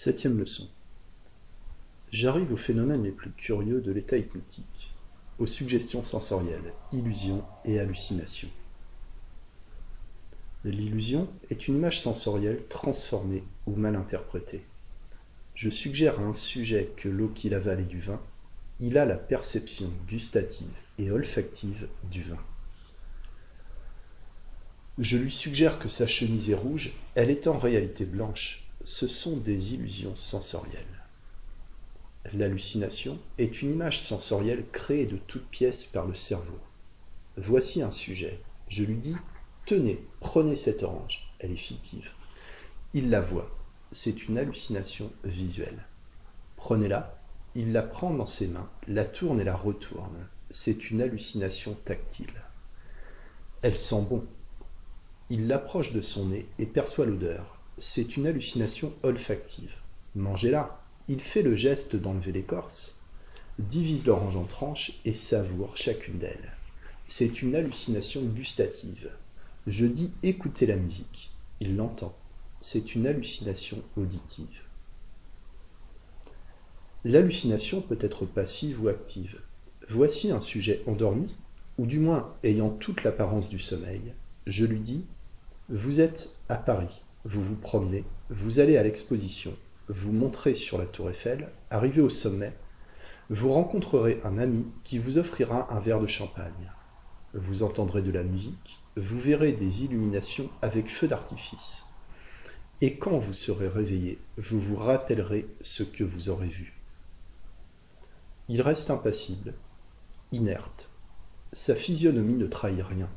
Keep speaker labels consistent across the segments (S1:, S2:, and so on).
S1: Septième leçon. J'arrive aux phénomènes les plus curieux de l'état hypnotique, aux suggestions sensorielles, illusions et hallucinations. L'illusion est une image sensorielle transformée ou mal interprétée. Je suggère à un sujet que l'eau qu'il avale est du vin, il a la perception gustative et olfactive du vin. Je lui suggère que sa chemise est rouge, elle est en réalité blanche, ce sont des illusions sensorielles. L'hallucination est une image sensorielle créée de toutes pièces par le cerveau. Voici un sujet. Je lui dis Tenez, prenez cette orange. Elle est fictive. Il la voit. C'est une hallucination visuelle. Prenez-la. Il la prend dans ses mains, la tourne et la retourne. C'est une hallucination tactile. Elle sent bon. Il l'approche de son nez et perçoit l'odeur c'est une hallucination olfactive. Mangez-la. Il fait le geste d'enlever l'écorce, divise l'orange en tranches et savoure chacune d'elles. C'est une hallucination gustative. Je dis écoutez la musique. Il l'entend. C'est une hallucination auditive. L'hallucination peut être passive ou active. Voici un sujet endormi, ou du moins ayant toute l'apparence du sommeil. Je lui dis Vous êtes à Paris vous vous promenez, vous allez à l'exposition, vous montrez sur la tour Eiffel, arrivez au sommet, vous rencontrerez un ami qui vous offrira un verre de champagne. Vous entendrez de la musique, vous verrez des illuminations avec feu d'artifice. Et quand vous serez réveillé, vous vous rappellerez ce que vous aurez vu. Il reste impassible, inerte. Sa physionomie ne trahit rien.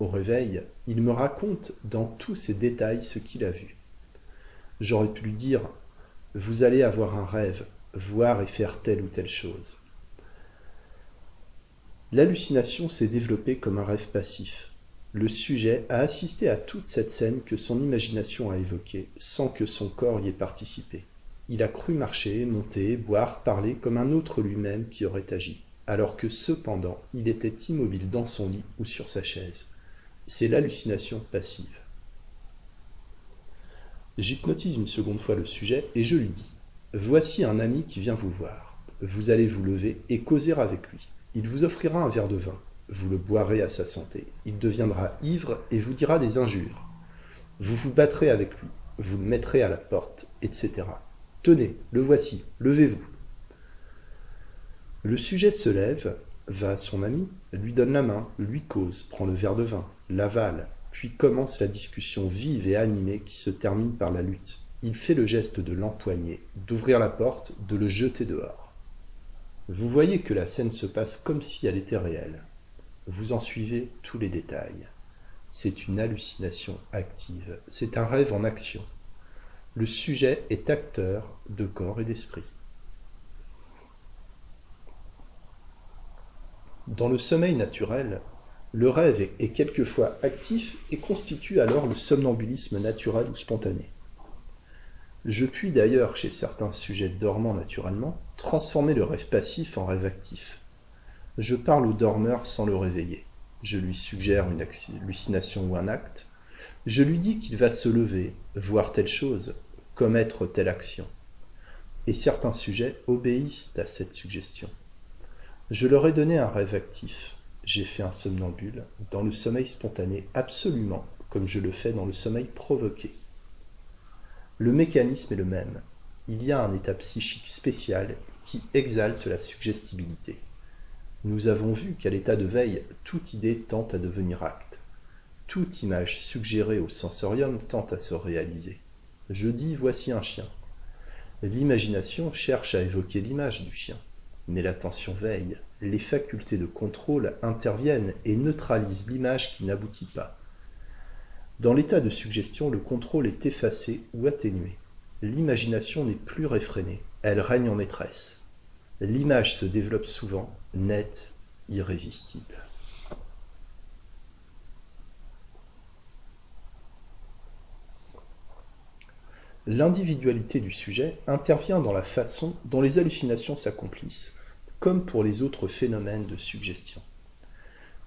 S1: Au réveil, il me raconte dans tous ses détails ce qu'il a vu. J'aurais pu lui dire Vous allez avoir un rêve, voir et faire telle ou telle chose. L'hallucination s'est développée comme un rêve passif. Le sujet a assisté à toute cette scène que son imagination a évoquée, sans que son corps y ait participé. Il a cru marcher, monter, boire, parler comme un autre lui-même qui aurait agi, alors que cependant il était immobile dans son lit ou sur sa chaise c'est l'hallucination passive. J'hypnotise une seconde fois le sujet et je lui dis Voici un ami qui vient vous voir. Vous allez vous lever et causer avec lui. Il vous offrira un verre de vin. Vous le boirez à sa santé. Il deviendra ivre et vous dira des injures. Vous vous battrez avec lui. Vous le mettrez à la porte, etc. Tenez, le voici, levez-vous. Le sujet se lève, va à son ami, lui donne la main, lui cause, prend le verre de vin, l'avale, puis commence la discussion vive et animée qui se termine par la lutte. Il fait le geste de l'empoigner, d'ouvrir la porte, de le jeter dehors. Vous voyez que la scène se passe comme si elle était réelle. Vous en suivez tous les détails. C'est une hallucination active, c'est un rêve en action. Le sujet est acteur de corps et d'esprit. Dans le sommeil naturel, le rêve est quelquefois actif et constitue alors le somnambulisme naturel ou spontané. Je puis d'ailleurs, chez certains sujets dormants naturellement, transformer le rêve passif en rêve actif. Je parle au dormeur sans le réveiller. Je lui suggère une hallucination ou un acte. Je lui dis qu'il va se lever, voir telle chose, commettre telle action. Et certains sujets obéissent à cette suggestion. Je leur ai donné un rêve actif. J'ai fait un somnambule dans le sommeil spontané absolument comme je le fais dans le sommeil provoqué. Le mécanisme est le même. Il y a un état psychique spécial qui exalte la suggestibilité. Nous avons vu qu'à l'état de veille, toute idée tente à devenir acte. Toute image suggérée au sensorium tente à se réaliser. Je dis voici un chien. L'imagination cherche à évoquer l'image du chien. Mais l'attention veille, les facultés de contrôle interviennent et neutralisent l'image qui n'aboutit pas. Dans l'état de suggestion, le contrôle est effacé ou atténué. L'imagination n'est plus réfrénée, elle règne en maîtresse. L'image se développe souvent, nette, irrésistible. L'individualité du sujet intervient dans la façon dont les hallucinations s'accomplissent, comme pour les autres phénomènes de suggestion.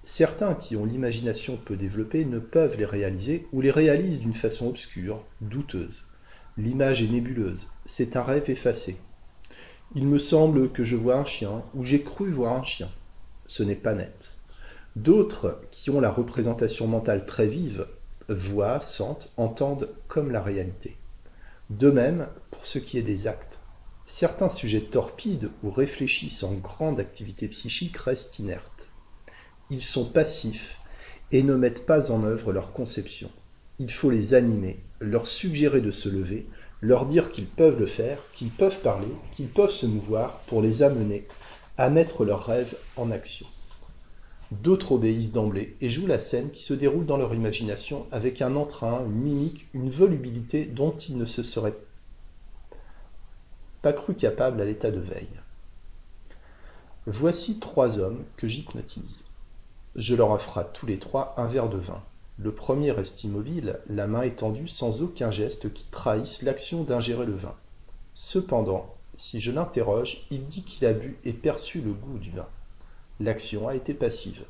S1: Certains qui ont l'imagination peu développée ne peuvent les réaliser ou les réalisent d'une façon obscure, douteuse. L'image est nébuleuse, c'est un rêve effacé. Il me semble que je vois un chien, ou j'ai cru voir un chien. Ce n'est pas net. D'autres, qui ont la représentation mentale très vive, voient, sentent, entendent comme la réalité. De même, pour ce qui est des actes, certains sujets torpides ou réfléchis sans grande activité psychique restent inertes. Ils sont passifs et ne mettent pas en œuvre leur conception. Il faut les animer, leur suggérer de se lever, leur dire qu'ils peuvent le faire, qu'ils peuvent parler, qu'ils peuvent se mouvoir pour les amener à mettre leurs rêves en action. D'autres obéissent d'emblée et jouent la scène qui se déroule dans leur imagination avec un entrain, une mimique, une volubilité dont ils ne se seraient pas cru capables à l'état de veille. Voici trois hommes que j'hypnotise. Je leur offre tous les trois un verre de vin. Le premier reste immobile, la main étendue sans aucun geste qui trahisse l'action d'ingérer le vin. Cependant, si je l'interroge, il dit qu'il a bu et perçu le goût du vin. L'action a été passive.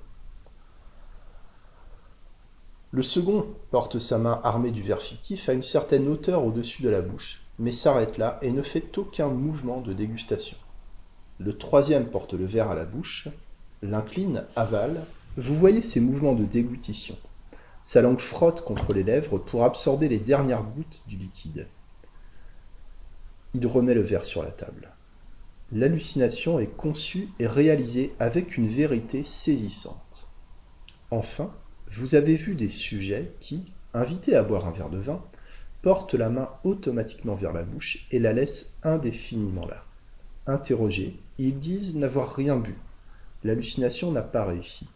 S1: Le second porte sa main armée du verre fictif à une certaine hauteur au-dessus de la bouche, mais s'arrête là et ne fait aucun mouvement de dégustation. Le troisième porte le verre à la bouche, l'incline, avale. Vous voyez ces mouvements de déglutition. Sa langue frotte contre les lèvres pour absorber les dernières gouttes du liquide. Il remet le verre sur la table l'hallucination est conçue et réalisée avec une vérité saisissante. Enfin, vous avez vu des sujets qui, invités à boire un verre de vin, portent la main automatiquement vers la bouche et la laissent indéfiniment là. Interrogés, ils disent n'avoir rien bu. L'hallucination n'a pas réussi.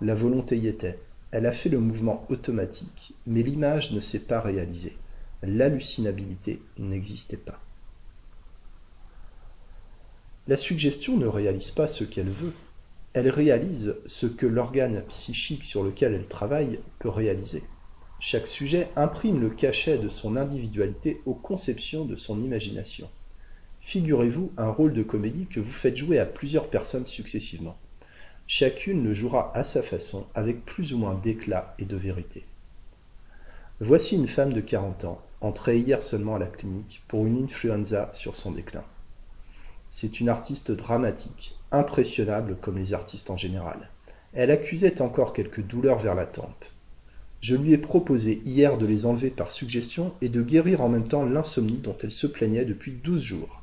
S1: La volonté y était. Elle a fait le mouvement automatique, mais l'image ne s'est pas réalisée. L'hallucinabilité n'existait pas. La suggestion ne réalise pas ce qu'elle veut, elle réalise ce que l'organe psychique sur lequel elle travaille peut réaliser. Chaque sujet imprime le cachet de son individualité aux conceptions de son imagination. Figurez-vous un rôle de comédie que vous faites jouer à plusieurs personnes successivement. Chacune le jouera à sa façon, avec plus ou moins d'éclat et de vérité. Voici une femme de 40 ans, entrée hier seulement à la clinique pour une influenza sur son déclin. C'est une artiste dramatique, impressionnable comme les artistes en général. Elle accusait encore quelques douleurs vers la tempe. Je lui ai proposé hier de les enlever par suggestion et de guérir en même temps l'insomnie dont elle se plaignait depuis douze jours.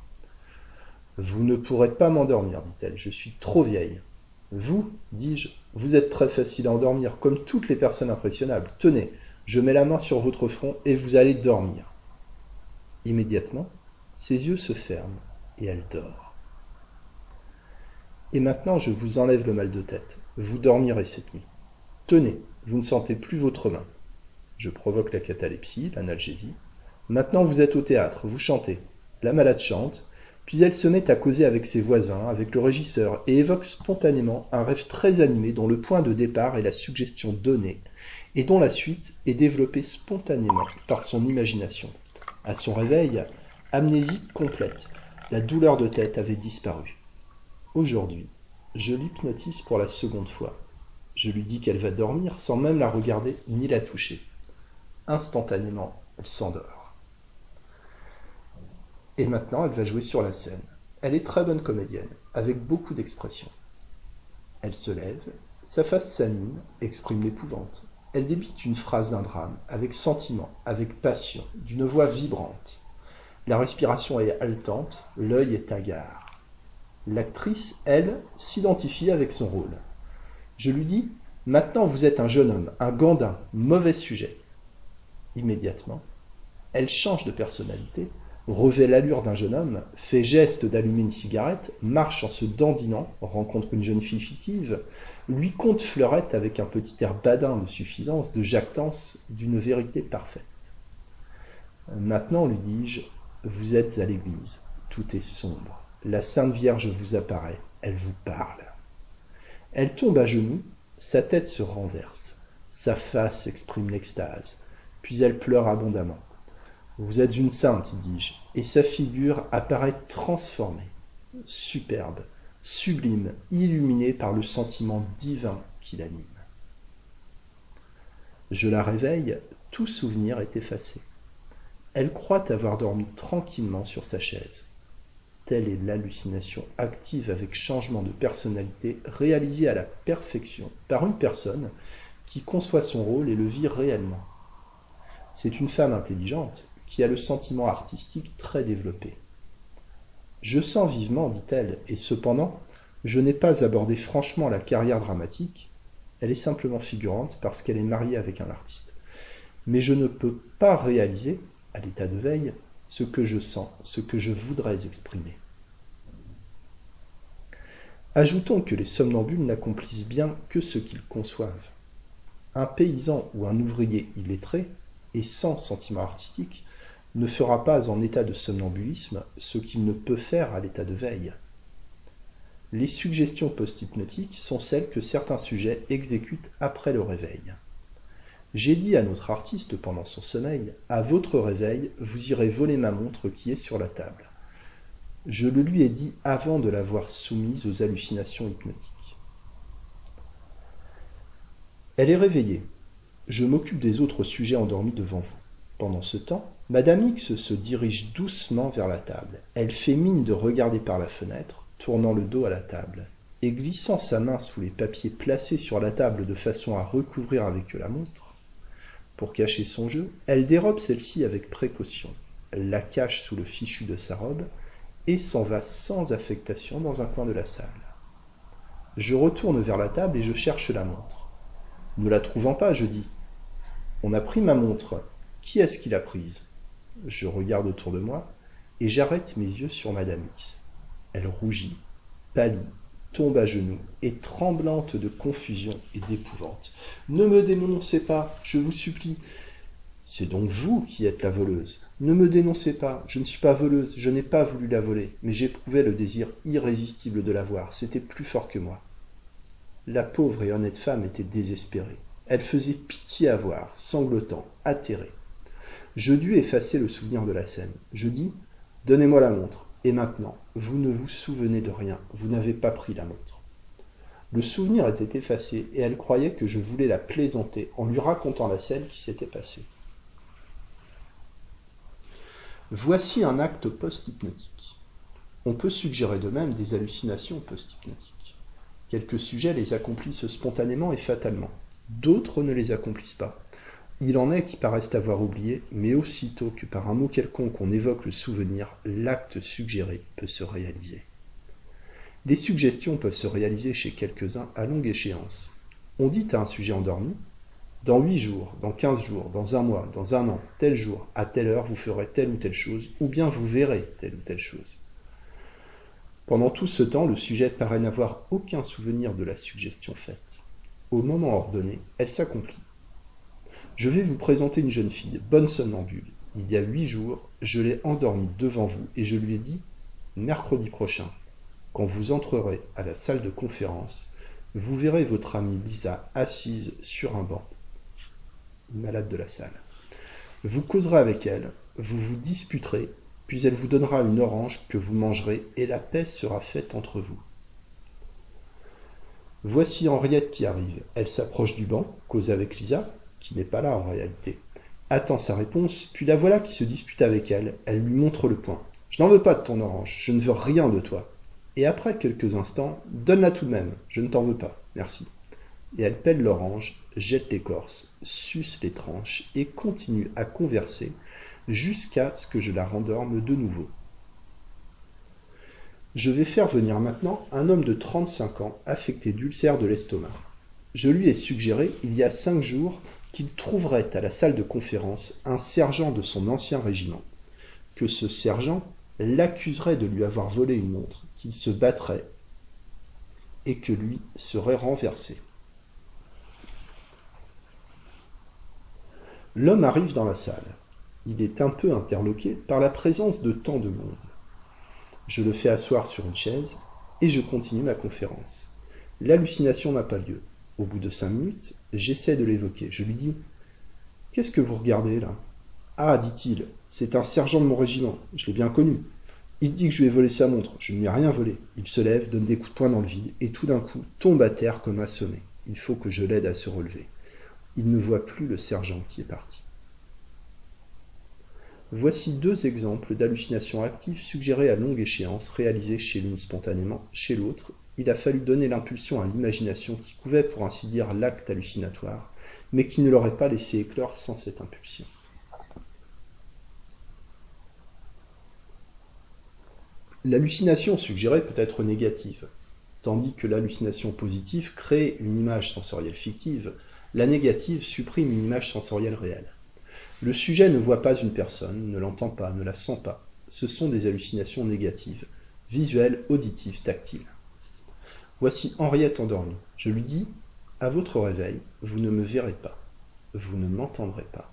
S1: Vous ne pourrez pas m'endormir, dit-elle, je suis trop vieille. Vous, dis-je, vous êtes très facile à endormir, comme toutes les personnes impressionnables. Tenez, je mets la main sur votre front et vous allez dormir. Immédiatement, ses yeux se ferment et elle dort. Et maintenant je vous enlève le mal de tête. Vous dormirez cette nuit. Tenez, vous ne sentez plus votre main. Je provoque la catalepsie, l'analgésie. Maintenant vous êtes au théâtre, vous chantez. La malade chante, puis elle se met à causer avec ses voisins, avec le régisseur, et évoque spontanément un rêve très animé dont le point de départ est la suggestion donnée, et dont la suite est développée spontanément par son imagination. À son réveil, amnésie complète, la douleur de tête avait disparu. Aujourd'hui, je l'hypnotise pour la seconde fois. Je lui dis qu'elle va dormir sans même la regarder ni la toucher. Instantanément, elle s'endort. Et maintenant, elle va jouer sur la scène. Elle est très bonne comédienne, avec beaucoup d'expression. Elle se lève, sa face s'anime, exprime l'épouvante. Elle débite une phrase d'un drame, avec sentiment, avec passion, d'une voix vibrante. La respiration est haletante, l'œil est hagard. L'actrice, elle, s'identifie avec son rôle. Je lui dis Maintenant vous êtes un jeune homme, un gandin, mauvais sujet. Immédiatement, elle change de personnalité, revêt l'allure d'un jeune homme, fait geste d'allumer une cigarette, marche en se dandinant, rencontre une jeune fille fictive, lui compte fleurette avec un petit air badin de suffisance, de jactance, d'une vérité parfaite. Maintenant, lui dis-je, vous êtes à l'église, tout est sombre. La Sainte Vierge vous apparaît, elle vous parle. Elle tombe à genoux, sa tête se renverse, sa face exprime l'extase, puis elle pleure abondamment. Vous êtes une sainte, dis-je, et sa figure apparaît transformée, superbe, sublime, illuminée par le sentiment divin qui l'anime. Je la réveille, tout souvenir est effacé. Elle croit avoir dormi tranquillement sur sa chaise. Telle est l'hallucination active avec changement de personnalité réalisée à la perfection par une personne qui conçoit son rôle et le vit réellement. C'est une femme intelligente qui a le sentiment artistique très développé. Je sens vivement, dit-elle, et cependant, je n'ai pas abordé franchement la carrière dramatique, elle est simplement figurante parce qu'elle est mariée avec un artiste. Mais je ne peux pas réaliser, à l'état de veille, ce que je sens, ce que je voudrais exprimer. Ajoutons que les somnambules n'accomplissent bien que ce qu'ils conçoivent. Un paysan ou un ouvrier illettré, et sans sentiment artistique, ne fera pas en état de somnambulisme ce qu'il ne peut faire à l'état de veille. Les suggestions post-hypnotiques sont celles que certains sujets exécutent après le réveil. J'ai dit à notre artiste pendant son sommeil À votre réveil, vous irez voler ma montre qui est sur la table. Je le lui ai dit avant de l'avoir soumise aux hallucinations hypnotiques. Elle est réveillée. Je m'occupe des autres sujets endormis devant vous. Pendant ce temps, Madame X se dirige doucement vers la table. Elle fait mine de regarder par la fenêtre, tournant le dos à la table, et glissant sa main sous les papiers placés sur la table de façon à recouvrir avec eux la montre. Pour cacher son jeu, elle dérobe celle-ci avec précaution, la cache sous le fichu de sa robe, et s'en va sans affectation dans un coin de la salle. Je retourne vers la table et je cherche la montre. Ne la trouvant pas, je dis On a pris ma montre. Qui est-ce qui l'a prise? Je regarde autour de moi et j'arrête mes yeux sur Madame X. Elle rougit, pâlit, tombe à genoux, et tremblante de confusion et d'épouvante. Ne me dénoncez pas, je vous supplie. C'est donc vous qui êtes la voleuse. Ne me dénoncez pas, je ne suis pas voleuse, je n'ai pas voulu la voler, mais j'éprouvais le désir irrésistible de la voir, c'était plus fort que moi. La pauvre et honnête femme était désespérée. Elle faisait pitié à voir, sanglotant, atterrée. Je dus effacer le souvenir de la scène. Je dis Donnez-moi la montre. Et maintenant, vous ne vous souvenez de rien, vous n'avez pas pris la montre. Le souvenir était effacé et elle croyait que je voulais la plaisanter en lui racontant la scène qui s'était passée. Voici un acte post-hypnotique. On peut suggérer de même des hallucinations post-hypnotiques. Quelques sujets les accomplissent spontanément et fatalement. D'autres ne les accomplissent pas. Il en est qui paraissent avoir oublié, mais aussitôt que par un mot quelconque on évoque le souvenir, l'acte suggéré peut se réaliser. Les suggestions peuvent se réaliser chez quelques-uns à longue échéance. On dit à un sujet endormi Dans huit jours, dans quinze jours, dans un mois, dans un an, tel jour, à telle heure, vous ferez telle ou telle chose, ou bien vous verrez telle ou telle chose. Pendant tout ce temps, le sujet paraît n'avoir aucun souvenir de la suggestion faite. Au moment ordonné, elle s'accomplit. Je vais vous présenter une jeune fille, bonne somnambule. Il y a huit jours, je l'ai endormie devant vous et je lui ai dit Mercredi prochain, quand vous entrerez à la salle de conférence, vous verrez votre amie Lisa assise sur un banc, malade de la salle. Vous causerez avec elle, vous vous disputerez, puis elle vous donnera une orange que vous mangerez et la paix sera faite entre vous. Voici Henriette qui arrive. Elle s'approche du banc, cause avec Lisa, qui n'est pas là en réalité, attend sa réponse, puis la voilà qui se dispute avec elle, elle lui montre le poing. Je n'en veux pas de ton orange, je ne veux rien de toi. Et après quelques instants, donne-la tout de même, je ne t'en veux pas, merci. Et elle pèle l'orange, jette l'écorce, suce les tranches et continue à converser jusqu'à ce que je la rendorme de nouveau. Je vais faire venir maintenant un homme de 35 ans affecté d'ulcère de l'estomac. Je lui ai suggéré, il y a cinq jours, qu'il trouverait à la salle de conférence un sergent de son ancien régiment, que ce sergent l'accuserait de lui avoir volé une montre, qu'il se battrait et que lui serait renversé. L'homme arrive dans la salle. Il est un peu interloqué par la présence de tant de monde. Je le fais asseoir sur une chaise et je continue ma conférence. L'hallucination n'a pas lieu. Au bout de cinq minutes, j'essaie de l'évoquer. Je lui dis Qu'est-ce que vous regardez là? Ah, dit-il, c'est un sergent de mon régiment. Je l'ai bien connu. Il dit que je lui ai volé sa montre. Je ne lui ai rien volé. Il se lève, donne des coups de poing dans le vide et tout d'un coup tombe à terre comme assommé. Il faut que je l'aide à se relever. Il ne voit plus le sergent qui est parti. Voici deux exemples d'hallucinations actives suggérées à longue échéance, réalisées chez l'une spontanément, chez l'autre. Il a fallu donner l'impulsion à l'imagination qui couvait pour ainsi dire l'acte hallucinatoire, mais qui ne l'aurait pas laissé éclore sans cette impulsion. L'hallucination suggérée peut être négative, tandis que l'hallucination positive crée une image sensorielle fictive, la négative supprime une image sensorielle réelle. Le sujet ne voit pas une personne, ne l'entend pas, ne la sent pas. Ce sont des hallucinations négatives, visuelles, auditives, tactiles. Voici Henriette endormie. Je lui dis À votre réveil, vous ne me verrez pas, vous ne m'entendrez pas,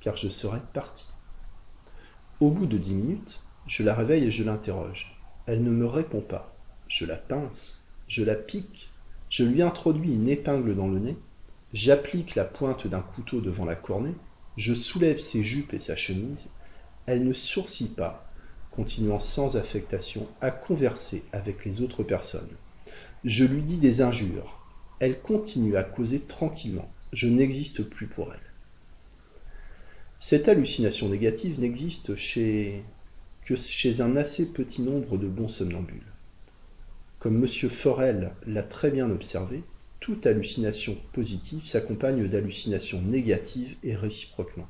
S1: car je serai parti. Au bout de dix minutes, je la réveille et je l'interroge. Elle ne me répond pas. Je la pince, je la pique, je lui introduis une épingle dans le nez, j'applique la pointe d'un couteau devant la cornée, je soulève ses jupes et sa chemise. Elle ne sourcille pas, continuant sans affectation à converser avec les autres personnes. Je lui dis des injures. Elle continue à causer tranquillement. Je n'existe plus pour elle. Cette hallucination négative n'existe que chez un assez petit nombre de bons somnambules. Comme M. Forel l'a très bien observé, toute hallucination positive s'accompagne d'hallucinations négatives et réciproquement.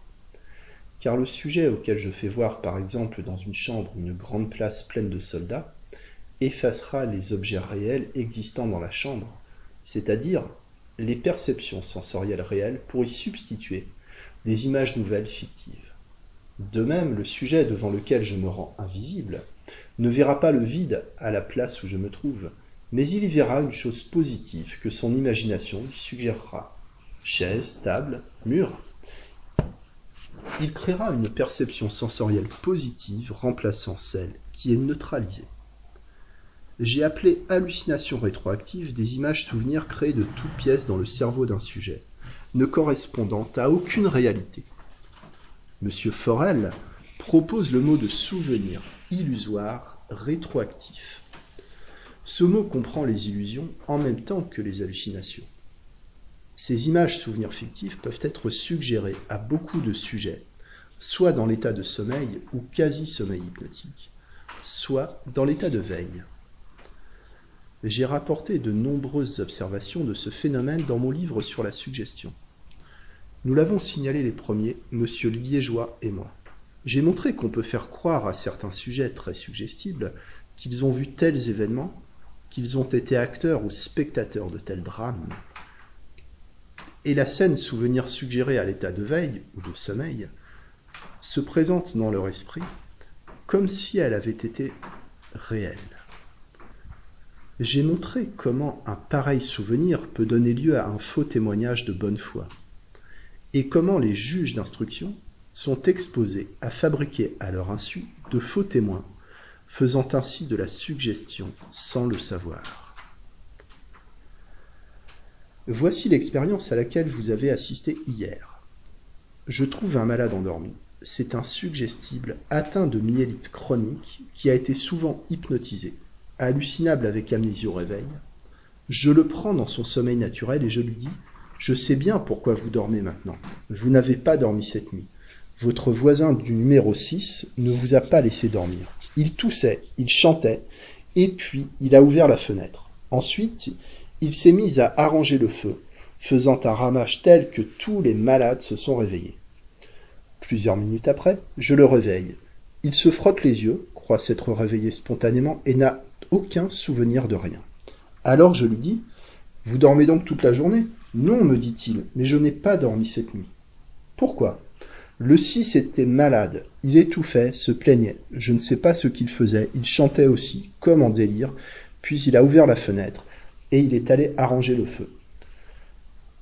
S1: Car le sujet auquel je fais voir par exemple dans une chambre une grande place pleine de soldats effacera les objets réels existant dans la chambre, c'est-à-dire les perceptions sensorielles réelles pour y substituer des images nouvelles fictives. De même, le sujet devant lequel je me rends invisible ne verra pas le vide à la place où je me trouve, mais il y verra une chose positive que son imagination lui suggérera. Chaise, table, mur. Il créera une perception sensorielle positive remplaçant celle qui est neutralisée. J'ai appelé hallucination rétroactive des images souvenirs créées de toutes pièces dans le cerveau d'un sujet, ne correspondant à aucune réalité. Monsieur Forel propose le mot de souvenir illusoire rétroactif. Ce mot comprend les illusions en même temps que les hallucinations. Ces images souvenirs fictifs peuvent être suggérées à beaucoup de sujets, soit dans l'état de sommeil ou quasi-sommeil hypnotique, soit dans l'état de veille. J'ai rapporté de nombreuses observations de ce phénomène dans mon livre sur la suggestion. Nous l'avons signalé les premiers, M. Liégeois et moi. J'ai montré qu'on peut faire croire à certains sujets très suggestibles qu'ils ont vu tels événements qu'ils ont été acteurs ou spectateurs de tels drames. Et la scène souvenir suggérée à l'état de veille ou de sommeil se présente dans leur esprit comme si elle avait été réelle. J'ai montré comment un pareil souvenir peut donner lieu à un faux témoignage de bonne foi, et comment les juges d'instruction sont exposés à fabriquer à leur insu de faux témoins faisant ainsi de la suggestion sans le savoir. Voici l'expérience à laquelle vous avez assisté hier. Je trouve un malade endormi. C'est un suggestible atteint de myélite chronique qui a été souvent hypnotisé, hallucinable avec amnésie au réveil. Je le prends dans son sommeil naturel et je lui dis Je sais bien pourquoi vous dormez maintenant. Vous n'avez pas dormi cette nuit. Votre voisin du numéro 6 ne vous a pas laissé dormir. Il toussait, il chantait, et puis il a ouvert la fenêtre. Ensuite, il s'est mis à arranger le feu, faisant un ramage tel que tous les malades se sont réveillés. Plusieurs minutes après, je le réveille. Il se frotte les yeux, croit s'être réveillé spontanément et n'a aucun souvenir de rien. Alors je lui dis Vous dormez donc toute la journée? Non, me dit-il, mais je n'ai pas dormi cette nuit. Pourquoi? Le 6 était malade, il étouffait, se plaignait. Je ne sais pas ce qu'il faisait, il chantait aussi, comme en délire, puis il a ouvert la fenêtre, et il est allé arranger le feu.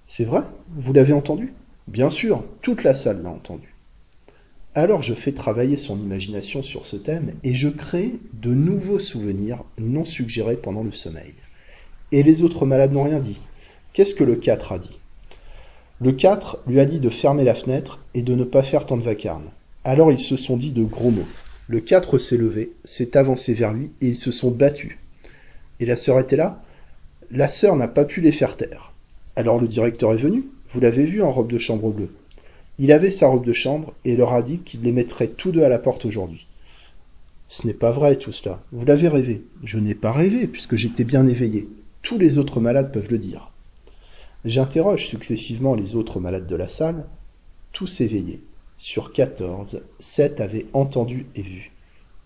S1: C'est vrai? Vous l'avez entendu? Bien sûr, toute la salle l'a entendu. Alors je fais travailler son imagination sur ce thème et je crée de nouveaux souvenirs non suggérés pendant le sommeil. Et les autres malades n'ont rien dit. Qu'est-ce que le 4 a dit? Le 4 lui a dit de fermer la fenêtre et de ne pas faire tant de vacarme. Alors ils se sont dit de gros mots. Le 4 s'est levé, s'est avancé vers lui et ils se sont battus. Et la sœur était là? La sœur n'a pas pu les faire taire. Alors le directeur est venu, vous l'avez vu en robe de chambre bleue. Il avait sa robe de chambre et leur a dit qu'il les mettrait tous deux à la porte aujourd'hui. Ce n'est pas vrai tout cela. Vous l'avez rêvé. Je n'ai pas rêvé puisque j'étais bien éveillé. Tous les autres malades peuvent le dire. J'interroge successivement les autres malades de la salle, tous éveillés. Sur quatorze, sept avaient entendu et vu.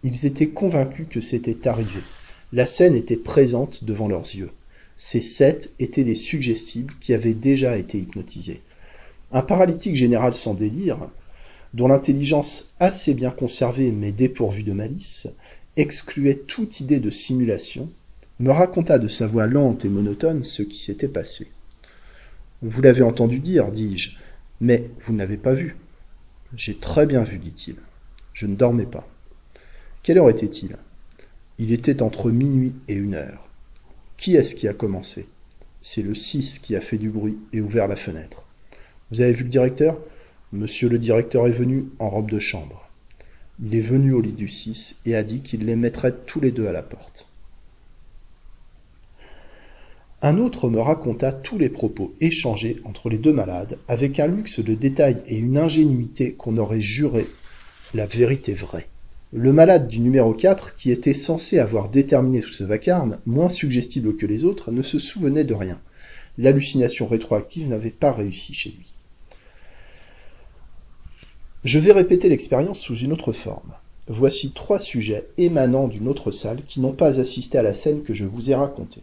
S1: Ils étaient convaincus que c'était arrivé. La scène était présente devant leurs yeux. Ces sept étaient des suggestibles qui avaient déjà été hypnotisés. Un paralytique général sans délire, dont l'intelligence assez bien conservée mais dépourvue de malice, excluait toute idée de simulation, me raconta de sa voix lente et monotone ce qui s'était passé. Vous l'avez entendu dire, dis-je, mais vous ne l'avez pas vu. J'ai très bien vu, dit-il. Je ne dormais pas. Quelle heure était-il? Il était entre minuit et une heure. Qui est-ce qui a commencé? C'est le 6 qui a fait du bruit et ouvert la fenêtre. Vous avez vu le directeur? Monsieur le directeur est venu en robe de chambre. Il est venu au lit du 6 et a dit qu'il les mettrait tous les deux à la porte. Un autre me raconta tous les propos échangés entre les deux malades, avec un luxe de détails et une ingénuité qu'on aurait juré la vérité vraie. Le malade du numéro 4, qui était censé avoir déterminé tout ce vacarme, moins suggestible que les autres, ne se souvenait de rien. L'hallucination rétroactive n'avait pas réussi chez lui. Je vais répéter l'expérience sous une autre forme. Voici trois sujets émanant d'une autre salle qui n'ont pas assisté à la scène que je vous ai racontée.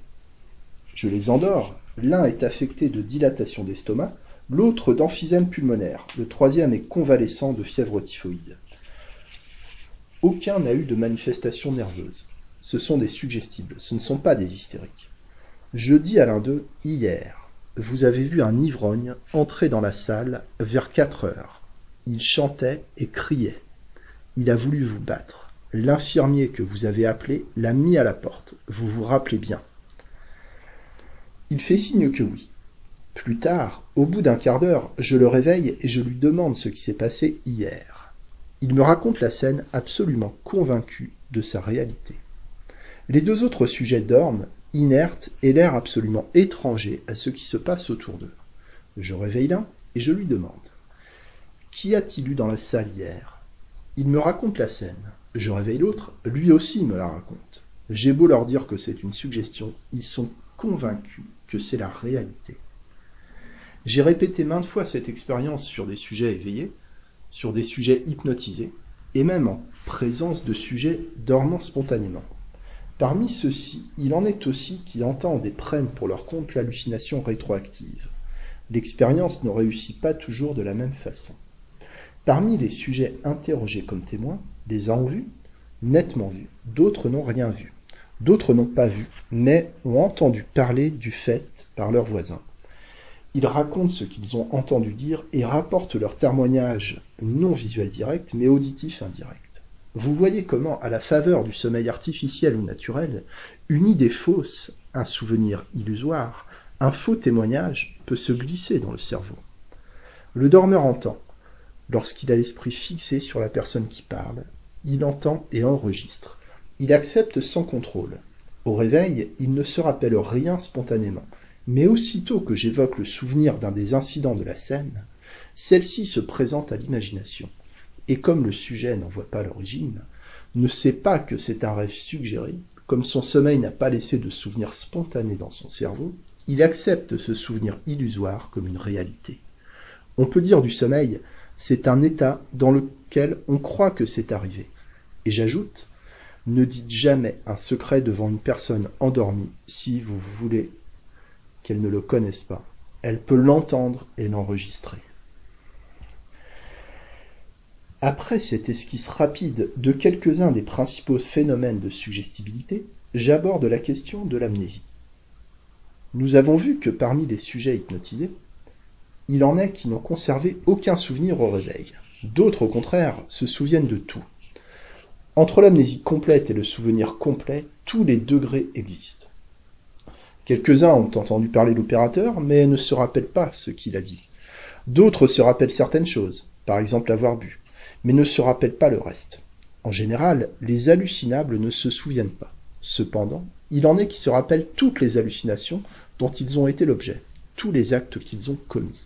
S1: Je les endors. L'un est affecté de dilatation d'estomac, l'autre d'emphysème pulmonaire, le troisième est convalescent de fièvre typhoïde. Aucun n'a eu de manifestation nerveuse. Ce sont des suggestibles, ce ne sont pas des hystériques. Je dis à l'un d'eux, hier, vous avez vu un ivrogne entrer dans la salle vers quatre heures. Il chantait et criait. Il a voulu vous battre. L'infirmier que vous avez appelé l'a mis à la porte. Vous vous rappelez bien. Il fait signe que oui. Plus tard, au bout d'un quart d'heure, je le réveille et je lui demande ce qui s'est passé hier. Il me raconte la scène absolument convaincu de sa réalité. Les deux autres sujets dorment, inertes et l'air absolument étranger à ce qui se passe autour d'eux. Je réveille l'un et je lui demande Qu'y a-t-il eu dans la salle hier? Il me raconte la scène. Je réveille l'autre, lui aussi me la raconte. J'ai beau leur dire que c'est une suggestion, ils sont convaincus que c'est la réalité. J'ai répété maintes fois cette expérience sur des sujets éveillés, sur des sujets hypnotisés, et même en présence de sujets dormant spontanément. Parmi ceux-ci, il en est aussi qui entendent et prennent pour leur compte l'hallucination rétroactive. L'expérience ne réussit pas toujours de la même façon. Parmi les sujets interrogés comme témoins, les uns ont vu, nettement vu, d'autres n'ont rien vu. D'autres n'ont pas vu, mais ont entendu parler du fait par leurs voisins. Ils racontent ce qu'ils ont entendu dire et rapportent leur témoignage non visuel direct, mais auditif indirect. Vous voyez comment, à la faveur du sommeil artificiel ou naturel, une idée fausse, un souvenir illusoire, un faux témoignage peut se glisser dans le cerveau. Le dormeur entend. Lorsqu'il a l'esprit fixé sur la personne qui parle, il entend et enregistre. Il accepte sans contrôle. Au réveil, il ne se rappelle rien spontanément, mais aussitôt que j'évoque le souvenir d'un des incidents de la scène, celle-ci se présente à l'imagination, et comme le sujet n'en voit pas l'origine, ne sait pas que c'est un rêve suggéré, comme son sommeil n'a pas laissé de souvenir spontané dans son cerveau, il accepte ce souvenir illusoire comme une réalité. On peut dire du sommeil, c'est un état dans lequel on croit que c'est arrivé. Et j'ajoute, ne dites jamais un secret devant une personne endormie si vous voulez qu'elle ne le connaisse pas. Elle peut l'entendre et l'enregistrer. Après cette esquisse rapide de quelques-uns des principaux phénomènes de suggestibilité, j'aborde la question de l'amnésie. Nous avons vu que parmi les sujets hypnotisés, il en est qui n'ont conservé aucun souvenir au réveil. D'autres, au contraire, se souviennent de tout. Entre l'amnésie complète et le souvenir complet, tous les degrés existent. Quelques-uns ont entendu parler l'opérateur, mais ne se rappellent pas ce qu'il a dit. D'autres se rappellent certaines choses, par exemple avoir bu, mais ne se rappellent pas le reste. En général, les hallucinables ne se souviennent pas. Cependant, il en est qui se rappellent toutes les hallucinations dont ils ont été l'objet, tous les actes qu'ils ont commis.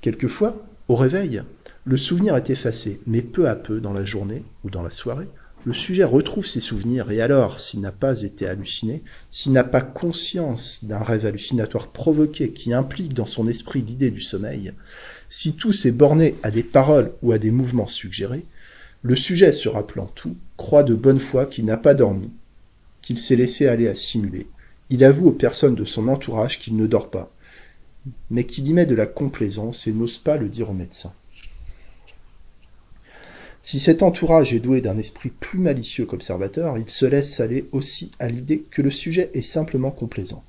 S1: Quelquefois, Au réveil, le souvenir est effacé, mais peu à peu, dans la journée ou dans la soirée, le sujet retrouve ses souvenirs, et alors, s'il n'a pas été halluciné, s'il n'a pas conscience d'un rêve hallucinatoire provoqué qui implique dans son esprit l'idée du sommeil, si tout s'est borné à des paroles ou à des mouvements suggérés, le sujet, se rappelant tout, croit de bonne foi qu'il n'a pas dormi, qu'il s'est laissé aller à simuler. Il avoue aux personnes de son entourage qu'il ne dort pas, mais qu'il y met de la complaisance et n'ose pas le dire au médecin. Si cet entourage est doué d'un esprit plus malicieux qu'observateur, il se laisse aller aussi à l'idée que le sujet est simplement complaisant.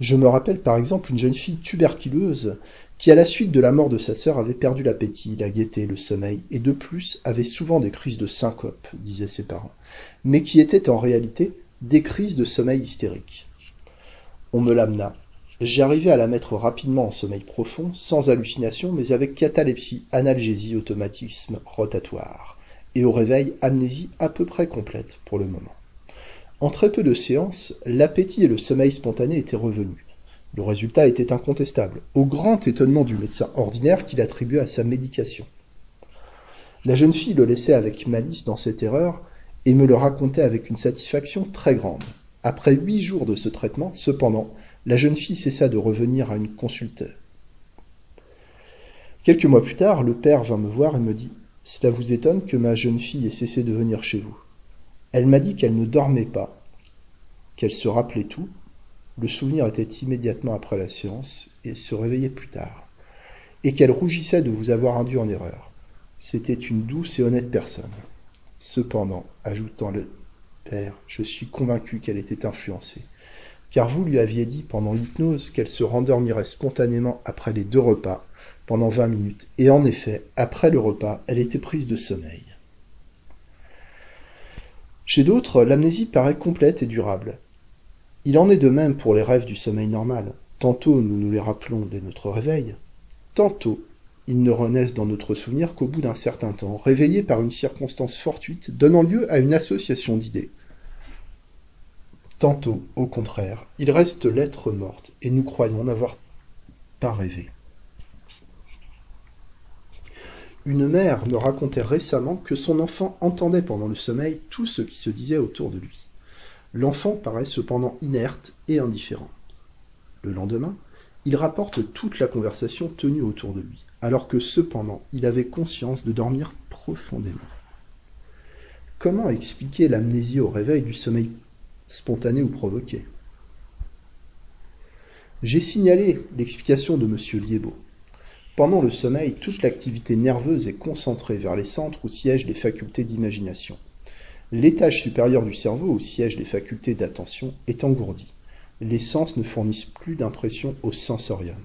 S1: Je me rappelle par exemple une jeune fille tuberculeuse qui, à la suite de la mort de sa sœur, avait perdu l'appétit, la gaieté, le sommeil, et de plus avait souvent des crises de syncope, disaient ses parents, mais qui étaient en réalité des crises de sommeil hystérique. On me l'amena, J'arrivais à la mettre rapidement en sommeil profond, sans hallucination, mais avec catalepsie, analgésie, automatisme rotatoire, et au réveil, amnésie à peu près complète pour le moment. En très peu de séances, l'appétit et le sommeil spontané étaient revenus. Le résultat était incontestable, au grand étonnement du médecin ordinaire qu'il attribuait à sa médication. La jeune fille le laissait avec malice dans cette erreur et me le racontait avec une satisfaction très grande. Après huit jours de ce traitement, cependant, la jeune fille cessa de revenir à une consulte. Quelques mois plus tard, le père vint me voir et me dit Cela vous étonne que ma jeune fille ait cessé de venir chez vous. Elle m'a dit qu'elle ne dormait pas, qu'elle se rappelait tout. Le souvenir était immédiatement après la séance et se réveillait plus tard. Et qu'elle rougissait de vous avoir induit en erreur. C'était une douce et honnête personne. Cependant, ajoutant le père, je suis convaincu qu'elle était influencée car vous lui aviez dit pendant l'hypnose qu'elle se rendormirait spontanément après les deux repas, pendant vingt minutes, et en effet, après le repas, elle était prise de sommeil. Chez d'autres, l'amnésie paraît complète et durable. Il en est de même pour les rêves du sommeil normal. Tantôt nous nous les rappelons dès notre réveil, tantôt ils ne renaissent dans notre souvenir qu'au bout d'un certain temps, réveillés par une circonstance fortuite donnant lieu à une association d'idées. Tantôt, au contraire, il reste l'être morte, et nous croyons n'avoir pas rêvé. Une mère me racontait récemment que son enfant entendait pendant le sommeil tout ce qui se disait autour de lui. L'enfant paraît cependant inerte et indifférent. Le lendemain, il rapporte toute la conversation tenue autour de lui, alors que cependant il avait conscience de dormir profondément. Comment expliquer l'amnésie au réveil du sommeil spontané ou provoqué. J'ai signalé l'explication de M. Liébeau. Pendant le sommeil, toute l'activité nerveuse est concentrée vers les centres où siègent les facultés d'imagination. L'étage supérieur du cerveau, où siègent les facultés d'attention, est engourdi. Les sens ne fournissent plus d'impression au sensorium.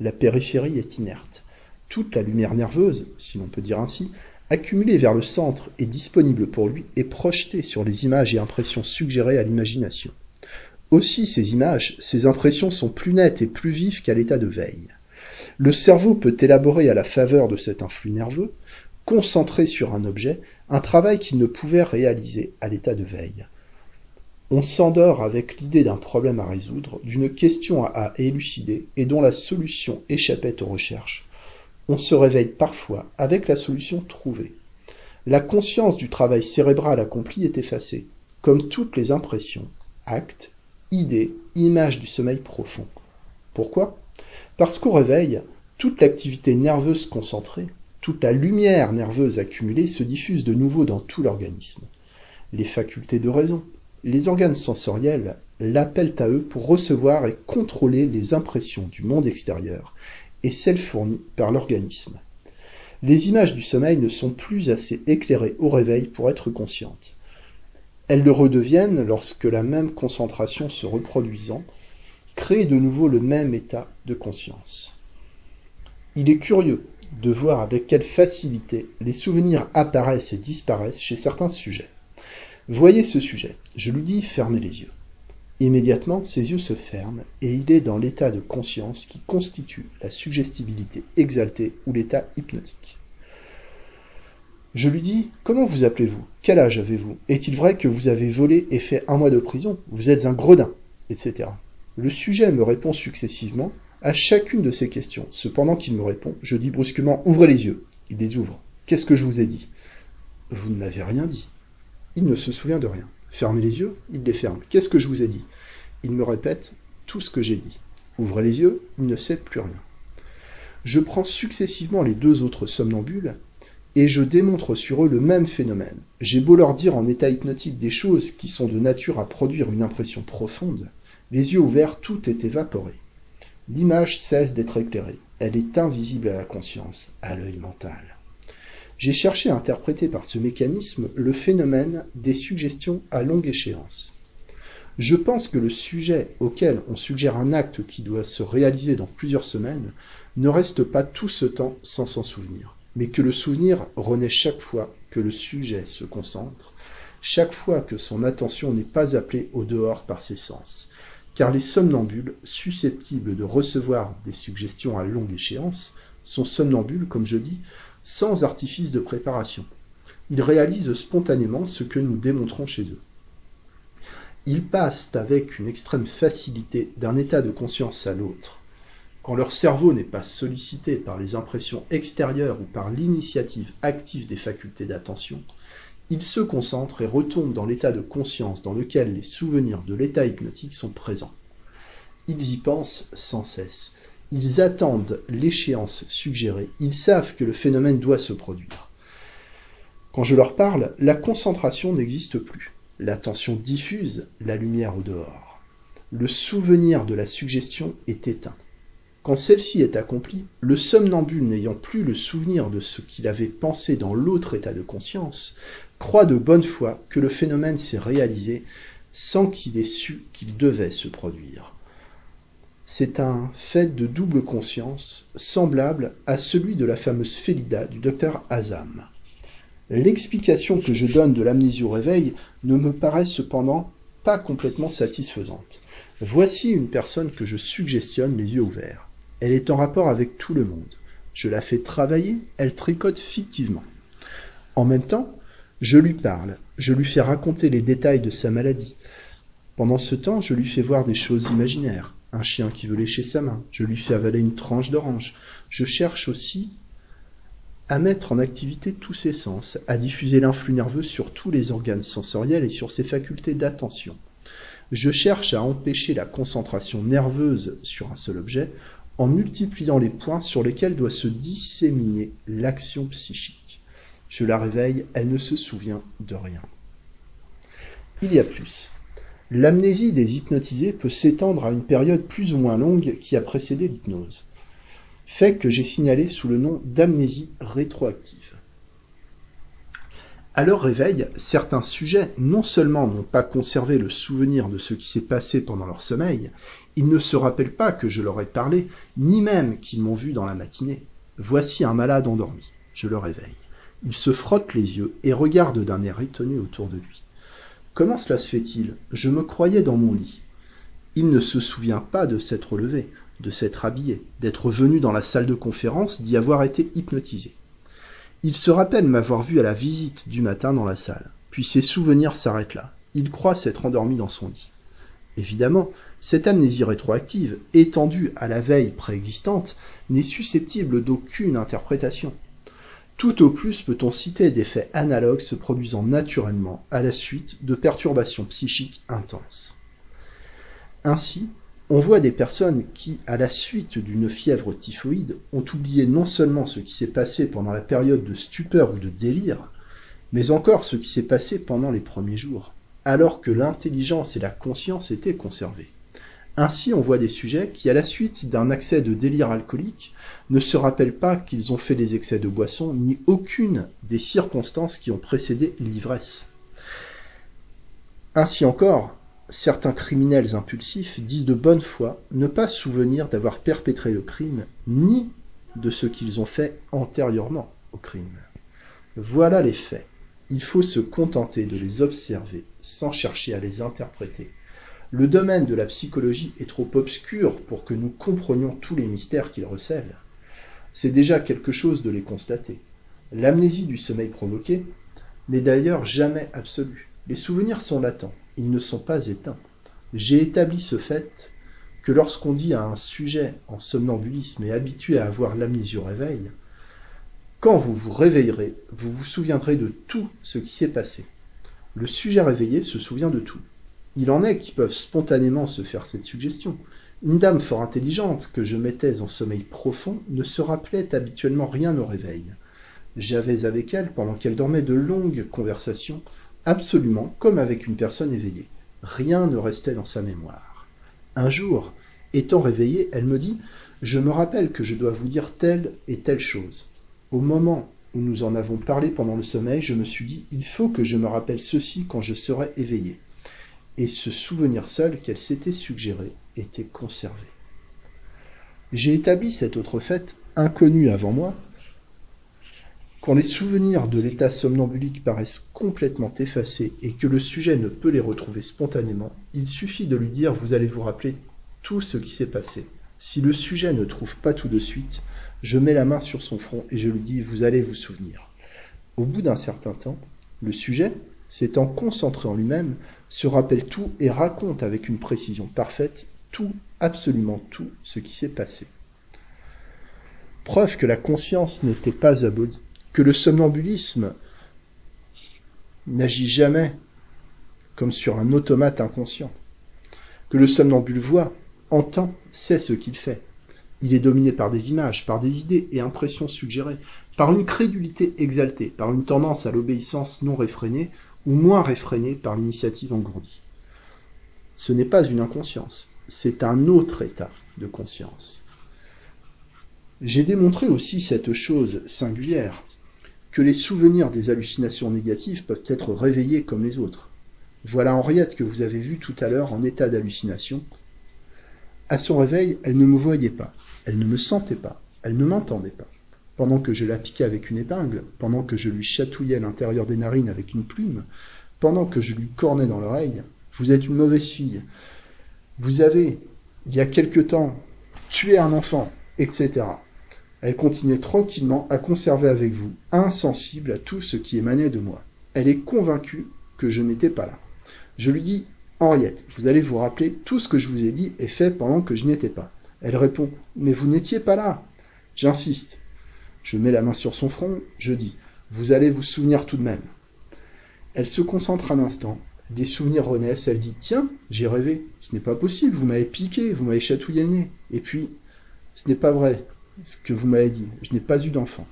S1: La périphérie est inerte. Toute la lumière nerveuse, si l'on peut dire ainsi, accumulé vers le centre et disponible pour lui, est projeté sur les images et impressions suggérées à l'imagination. Aussi ces images, ces impressions sont plus nettes et plus vives qu'à l'état de veille. Le cerveau peut élaborer à la faveur de cet influx nerveux, concentré sur un objet, un travail qu'il ne pouvait réaliser à l'état de veille. On s'endort avec l'idée d'un problème à résoudre, d'une question à élucider et dont la solution échappait aux recherches on se réveille parfois avec la solution trouvée. La conscience du travail cérébral accompli est effacée, comme toutes les impressions, actes, idées, images du sommeil profond. Pourquoi? Parce qu'au réveil, toute l'activité nerveuse concentrée, toute la lumière nerveuse accumulée se diffuse de nouveau dans tout l'organisme. Les facultés de raison, les organes sensoriels l'appellent à eux pour recevoir et contrôler les impressions du monde extérieur et celles fournies par l'organisme. Les images du sommeil ne sont plus assez éclairées au réveil pour être conscientes. Elles le redeviennent lorsque la même concentration se reproduisant crée de nouveau le même état de conscience. Il est curieux de voir avec quelle facilité les souvenirs apparaissent et disparaissent chez certains sujets. Voyez ce sujet. Je lui dis fermez les yeux. Immédiatement, ses yeux se ferment et il est dans l'état de conscience qui constitue la suggestibilité exaltée ou l'état hypnotique. Je lui dis Comment vous appelez-vous? Quel âge avez-vous? Est-il vrai que vous avez volé et fait un mois de prison? Vous êtes un gredin etc. Le sujet me répond successivement À chacune de ces questions, cependant qu'il me répond, je dis brusquement Ouvrez les yeux. Il les ouvre. Qu'est-ce que je vous ai dit? Vous ne m'avez rien dit. Il ne se souvient de rien. Fermez les yeux, il les ferme. Qu'est-ce que je vous ai dit? Il me répète tout ce que j'ai dit. Ouvrez les yeux, il ne sait plus rien. Je prends successivement les deux autres somnambules et je démontre sur eux le même phénomène. J'ai beau leur dire en état hypnotique des choses qui sont de nature à produire une impression profonde, les yeux ouverts, tout est évaporé. L'image cesse d'être éclairée, elle est invisible à la conscience, à l'œil mental. J'ai cherché à interpréter par ce mécanisme le phénomène des suggestions à longue échéance. Je pense que le sujet auquel on suggère un acte qui doit se réaliser dans plusieurs semaines ne reste pas tout ce temps sans s'en souvenir mais que le souvenir renaît chaque fois que le sujet se concentre, chaque fois que son attention n'est pas appelée au dehors par ses sens. Car les somnambules, susceptibles de recevoir des suggestions à longue échéance, sont somnambules, comme je dis, sans artifice de préparation. Ils réalisent spontanément ce que nous démontrons chez eux. Ils passent avec une extrême facilité d'un état de conscience à l'autre, quand leur cerveau n'est pas sollicité par les impressions extérieures ou par l'initiative active des facultés d'attention, ils se concentrent et retombent dans l'état de conscience dans lequel les souvenirs de l'état hypnotique sont présents. Ils y pensent sans cesse. Ils attendent l'échéance suggérée. Ils savent que le phénomène doit se produire. Quand je leur parle, la concentration n'existe plus. L'attention diffuse, la lumière au dehors. Le souvenir de la suggestion est éteint. Quand celle-ci est accomplie, le somnambule n'ayant plus le souvenir de ce qu'il avait pensé dans l'autre état de conscience, croit de bonne foi que le phénomène s'est réalisé sans qu'il ait su qu'il devait se produire. C'est un fait de double conscience, semblable à celui de la fameuse Félida du docteur Azam. L'explication que je donne de l'amnésie au réveil ne me paraît cependant pas complètement satisfaisante. Voici une personne que je suggestionne les yeux ouverts. Elle est en rapport avec tout le monde. Je la fais travailler, elle tricote fictivement. En même temps, je lui parle, je lui fais raconter les détails de sa maladie. Pendant ce temps, je lui fais voir des choses imaginaires. Un chien qui veut lécher sa main, je lui fais avaler une tranche d'orange. Je cherche aussi à mettre en activité tous ses sens, à diffuser l'influx nerveux sur tous les organes sensoriels et sur ses facultés d'attention. Je cherche à empêcher la concentration nerveuse sur un seul objet en multipliant les points sur lesquels doit se disséminer l'action psychique. Je la réveille, elle ne se souvient de rien. Il y a plus. L'amnésie des hypnotisés peut s'étendre à une période plus ou moins longue qui a précédé l'hypnose, fait que j'ai signalé sous le nom d'amnésie rétroactive. À leur réveil, certains sujets non seulement n'ont pas conservé le souvenir de ce qui s'est passé pendant leur sommeil, ils ne se rappellent pas que je leur ai parlé, ni même qu'ils m'ont vu dans la matinée. Voici un malade endormi. Je le réveille. Il se frotte les yeux et regarde d'un air étonné autour de lui. Comment cela se fait-il? Je me croyais dans mon lit. Il ne se souvient pas de s'être levé, de s'être habillé, d'être venu dans la salle de conférence, d'y avoir été hypnotisé. Il se rappelle m'avoir vu à la visite du matin dans la salle. Puis ses souvenirs s'arrêtent là. Il croit s'être endormi dans son lit. Évidemment, cette amnésie rétroactive, étendue à la veille préexistante, n'est susceptible d'aucune interprétation. Tout au plus peut-on citer des faits analogues se produisant naturellement à la suite de perturbations psychiques intenses. Ainsi, on voit des personnes qui, à la suite d'une fièvre typhoïde, ont oublié non seulement ce qui s'est passé pendant la période de stupeur ou de délire, mais encore ce qui s'est passé pendant les premiers jours, alors que l'intelligence et la conscience étaient conservées. Ainsi, on voit des sujets qui, à la suite d'un accès de délire alcoolique, ne se rappellent pas qu'ils ont fait des excès de boisson, ni aucune des circonstances qui ont précédé l'ivresse. Ainsi encore, certains criminels impulsifs disent de bonne foi ne pas souvenir d'avoir perpétré le crime, ni de ce qu'ils ont fait antérieurement au crime. Voilà les faits. Il faut se contenter de les observer sans chercher à les interpréter. Le domaine de la psychologie est trop obscur pour que nous comprenions tous les mystères qu'il recèle. C'est déjà quelque chose de les constater. L'amnésie du sommeil provoqué n'est d'ailleurs jamais absolue. Les souvenirs sont latents ils ne sont pas éteints. J'ai établi ce fait que lorsqu'on dit à un sujet en somnambulisme et habitué à avoir l'amnésie au réveil, quand vous vous réveillerez, vous vous souviendrez de tout ce qui s'est passé. Le sujet réveillé se souvient de tout. Il en est qui peuvent spontanément se faire cette suggestion. Une dame fort intelligente que je mettais en sommeil profond ne se rappelait habituellement rien au réveil. J'avais avec elle, pendant qu'elle dormait, de longues conversations, absolument comme avec une personne éveillée. Rien ne restait dans sa mémoire. Un jour, étant réveillée, elle me dit Je me rappelle que je dois vous dire telle et telle chose. Au moment où nous en avons parlé pendant le sommeil, je me suis dit Il faut que je me rappelle ceci quand je serai éveillée. Et ce souvenir seul qu'elle s'était suggéré était conservé. J'ai établi cet autre fait, inconnu avant moi, quand les souvenirs de l'état somnambulique paraissent complètement effacés et que le sujet ne peut les retrouver spontanément, il suffit de lui dire vous allez vous rappeler tout ce qui s'est passé. Si le sujet ne trouve pas tout de suite, je mets la main sur son front et je lui dis vous allez vous souvenir. Au bout d'un certain temps, le sujet, s'étant concentré en lui-même, se rappelle tout et raconte avec une précision parfaite tout, absolument tout ce qui s'est passé. Preuve que la conscience n'était pas abolie, que le somnambulisme n'agit jamais comme sur un automate inconscient, que le somnambule voit, entend, sait ce qu'il fait. Il est dominé par des images, par des idées et impressions suggérées, par une crédulité exaltée, par une tendance à l'obéissance non réfrénée ou moins réfrénée par l'initiative engourdie. Ce n'est pas une inconscience, c'est un autre état de conscience. J'ai démontré aussi cette chose singulière, que les souvenirs des hallucinations négatives peuvent être réveillés comme les autres. Voilà Henriette que vous avez vue tout à l'heure en état d'hallucination. À son réveil, elle ne me voyait pas, elle ne me sentait pas, elle ne m'entendait pas. Pendant que je la piquais avec une épingle, pendant que je lui chatouillais l'intérieur des narines avec une plume, pendant que je lui cornais dans l'oreille, vous êtes une mauvaise fille, vous avez, il y a quelque temps, tué un enfant, etc. Elle continuait tranquillement à conserver avec vous, insensible à tout ce qui émanait de moi. Elle est convaincue que je n'étais pas là. Je lui dis Henriette, vous allez vous rappeler, tout ce que je vous ai dit est fait pendant que je n'y étais pas. Elle répond Mais vous n'étiez pas là. J'insiste. Je mets la main sur son front, je dis Vous allez vous souvenir tout de même. Elle se concentre un instant, des souvenirs renaissent, elle dit Tiens, j'ai rêvé, ce n'est pas possible, vous m'avez piqué, vous m'avez chatouillé le nez. Et puis, ce n'est pas vrai, ce que vous m'avez dit, je n'ai pas eu d'enfant.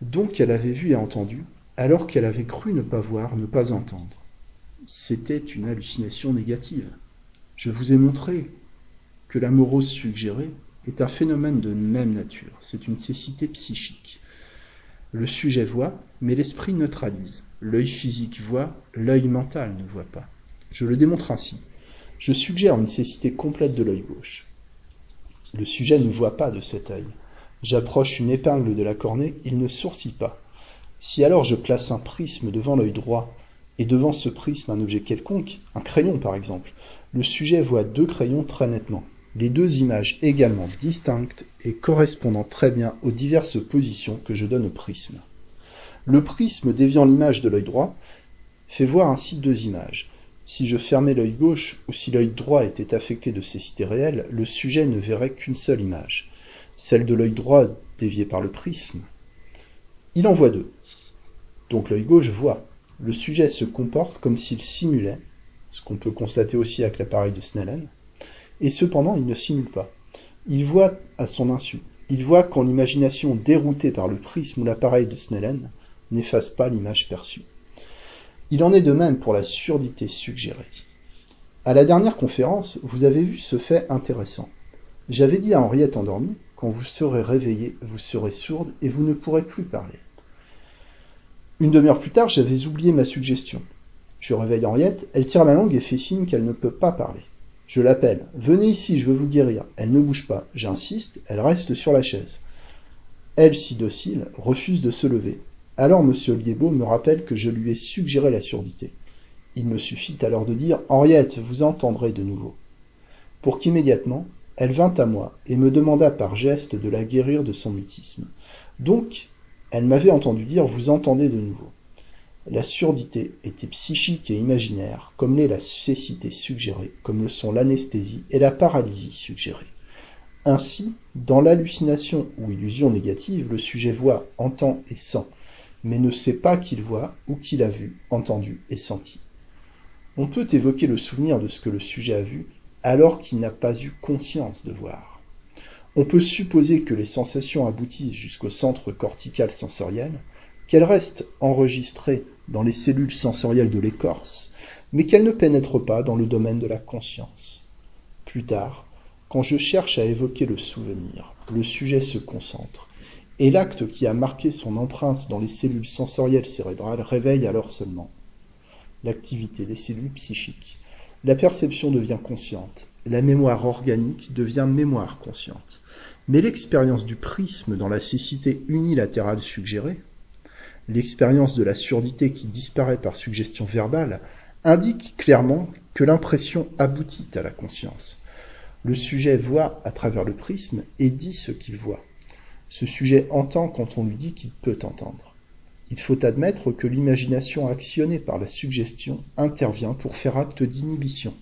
S1: Donc elle avait vu et entendu, alors qu'elle avait cru ne pas voir, ne pas entendre. C'était une hallucination négative. Je vous ai montré que l'amorose suggérée est un phénomène de même nature, c'est une cécité psychique. Le sujet voit, mais l'esprit neutralise. L'œil physique voit, l'œil mental ne voit pas. Je le démontre ainsi. Je suggère une cécité complète de l'œil gauche. Le sujet ne voit pas de cet œil. J'approche une épingle de la cornée, il ne sourcille pas. Si alors je place un prisme devant l'œil droit, et devant ce prisme un objet quelconque, un crayon par exemple, le sujet voit deux crayons très nettement, les deux images également distinctes et correspondant très bien aux diverses positions que je donne au prisme. Le prisme déviant l'image de l'œil droit fait voir ainsi deux images. Si je fermais l'œil gauche ou si l'œil droit était affecté de cécité réelle, le sujet ne verrait qu'une seule image, celle de l'œil droit dévié par le prisme. Il en voit deux. Donc l'œil gauche voit. Le sujet se comporte comme s'il simulait, ce qu'on peut constater aussi avec l'appareil de Snellen, et cependant il ne simule pas. Il voit à son insu. Il voit quand l'imagination déroutée par le prisme ou l'appareil de Snellen n'efface pas l'image perçue. Il en est de même pour la surdité suggérée. À la dernière conférence, vous avez vu ce fait intéressant. J'avais dit à Henriette endormie, quand vous serez réveillée, vous serez sourde et vous ne pourrez plus parler. Une demi-heure plus tard, j'avais oublié ma suggestion. Je réveille Henriette, elle tire la langue et fait signe qu'elle ne peut pas parler. Je l'appelle. Venez ici, je veux vous guérir. Elle ne bouge pas. J'insiste, elle reste sur la chaise. Elle, si docile, refuse de se lever. Alors M. Liébeau me rappelle que je lui ai suggéré la surdité. Il me suffit alors de dire Henriette, vous entendrez de nouveau. Pour qu'immédiatement, elle vint à moi et me demanda par geste de la guérir de son mutisme. Donc, elle m'avait entendu dire Vous entendez de nouveau. La surdité était psychique et imaginaire, comme l'est la cécité suggérée, comme le sont l'anesthésie et la paralysie suggérée. Ainsi, dans l'hallucination ou illusion négative, le sujet voit, entend et sent, mais ne sait pas qu'il voit ou qu'il a vu, entendu et senti. On peut évoquer le souvenir de ce que le sujet a vu alors qu'il n'a pas eu conscience de voir. On peut supposer que les sensations aboutissent jusqu'au centre cortical sensoriel, qu'elles restent enregistrées dans les cellules sensorielles de l'écorce, mais qu'elles ne pénètrent pas dans le domaine de la conscience. Plus tard, quand je cherche à évoquer le souvenir, le sujet se concentre, et l'acte qui a marqué son empreinte dans les cellules sensorielles cérébrales réveille alors seulement l'activité des cellules psychiques. La perception devient consciente, la mémoire organique devient mémoire consciente. Mais l'expérience du prisme dans la cécité unilatérale suggérée, l'expérience de la surdité qui disparaît par suggestion verbale, indique clairement que l'impression aboutit à la conscience. Le sujet voit à travers le prisme et dit ce qu'il voit. Ce sujet entend quand on lui dit qu'il peut entendre. Il faut admettre que l'imagination actionnée par la suggestion intervient pour faire acte d'inhibition.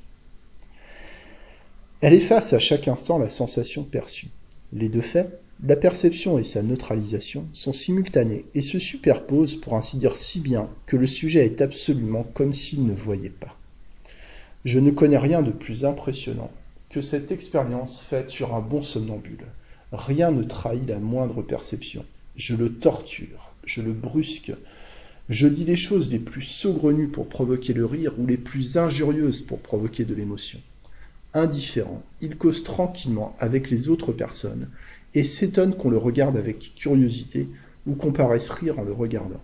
S1: Elle efface à chaque instant la sensation perçue. Les deux faits, la perception et sa neutralisation, sont simultanés et se superposent pour ainsi dire si bien que le sujet est absolument comme s'il ne voyait pas. Je ne connais rien de plus impressionnant que cette expérience faite sur un bon somnambule. Rien ne trahit la moindre perception. Je le torture, je le brusque. Je dis les choses les plus saugrenues pour provoquer le rire ou les plus injurieuses pour provoquer de l'émotion. Indifférent, il cause tranquillement avec les autres personnes et s'étonne qu'on le regarde avec curiosité ou qu'on paraisse rire en le regardant.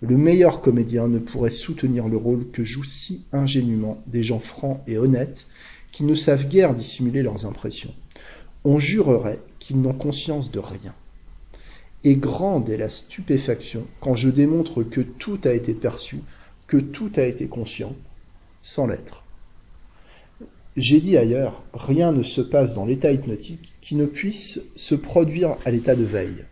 S1: Le meilleur comédien ne pourrait soutenir le rôle que jouent si ingénument des gens francs et honnêtes qui ne savent guère dissimuler leurs impressions. On jurerait qu'ils n'ont conscience de rien. Et grande est la stupéfaction quand je démontre que tout a été perçu, que tout a été conscient, sans l'être. J'ai dit ailleurs, rien ne se passe dans l'état hypnotique qui ne puisse se produire à l'état de veille.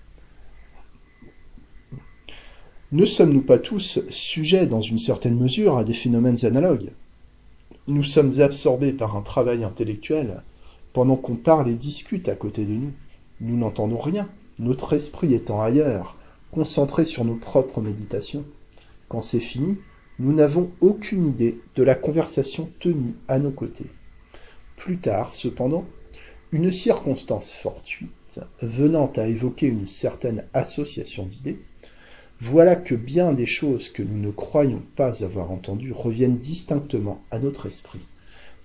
S1: Ne sommes-nous pas tous sujets, dans une certaine mesure, à des phénomènes analogues? Nous sommes absorbés par un travail intellectuel pendant qu'on parle et discute à côté de nous. Nous n'entendons rien, notre esprit étant ailleurs, concentré sur nos propres méditations. Quand c'est fini, nous n'avons aucune idée de la conversation tenue à nos côtés. Plus tard, cependant, une circonstance fortuite, venant à évoquer une certaine association d'idées, voilà que bien des choses que nous ne croyons pas avoir entendues reviennent distinctement à notre esprit.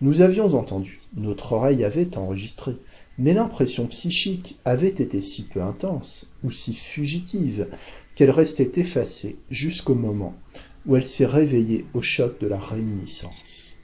S1: Nous avions entendu, notre oreille avait enregistré, mais l'impression psychique avait été si peu intense, ou si fugitive, qu'elle restait effacée jusqu'au moment où elle s'est réveillée au choc de la réminiscence.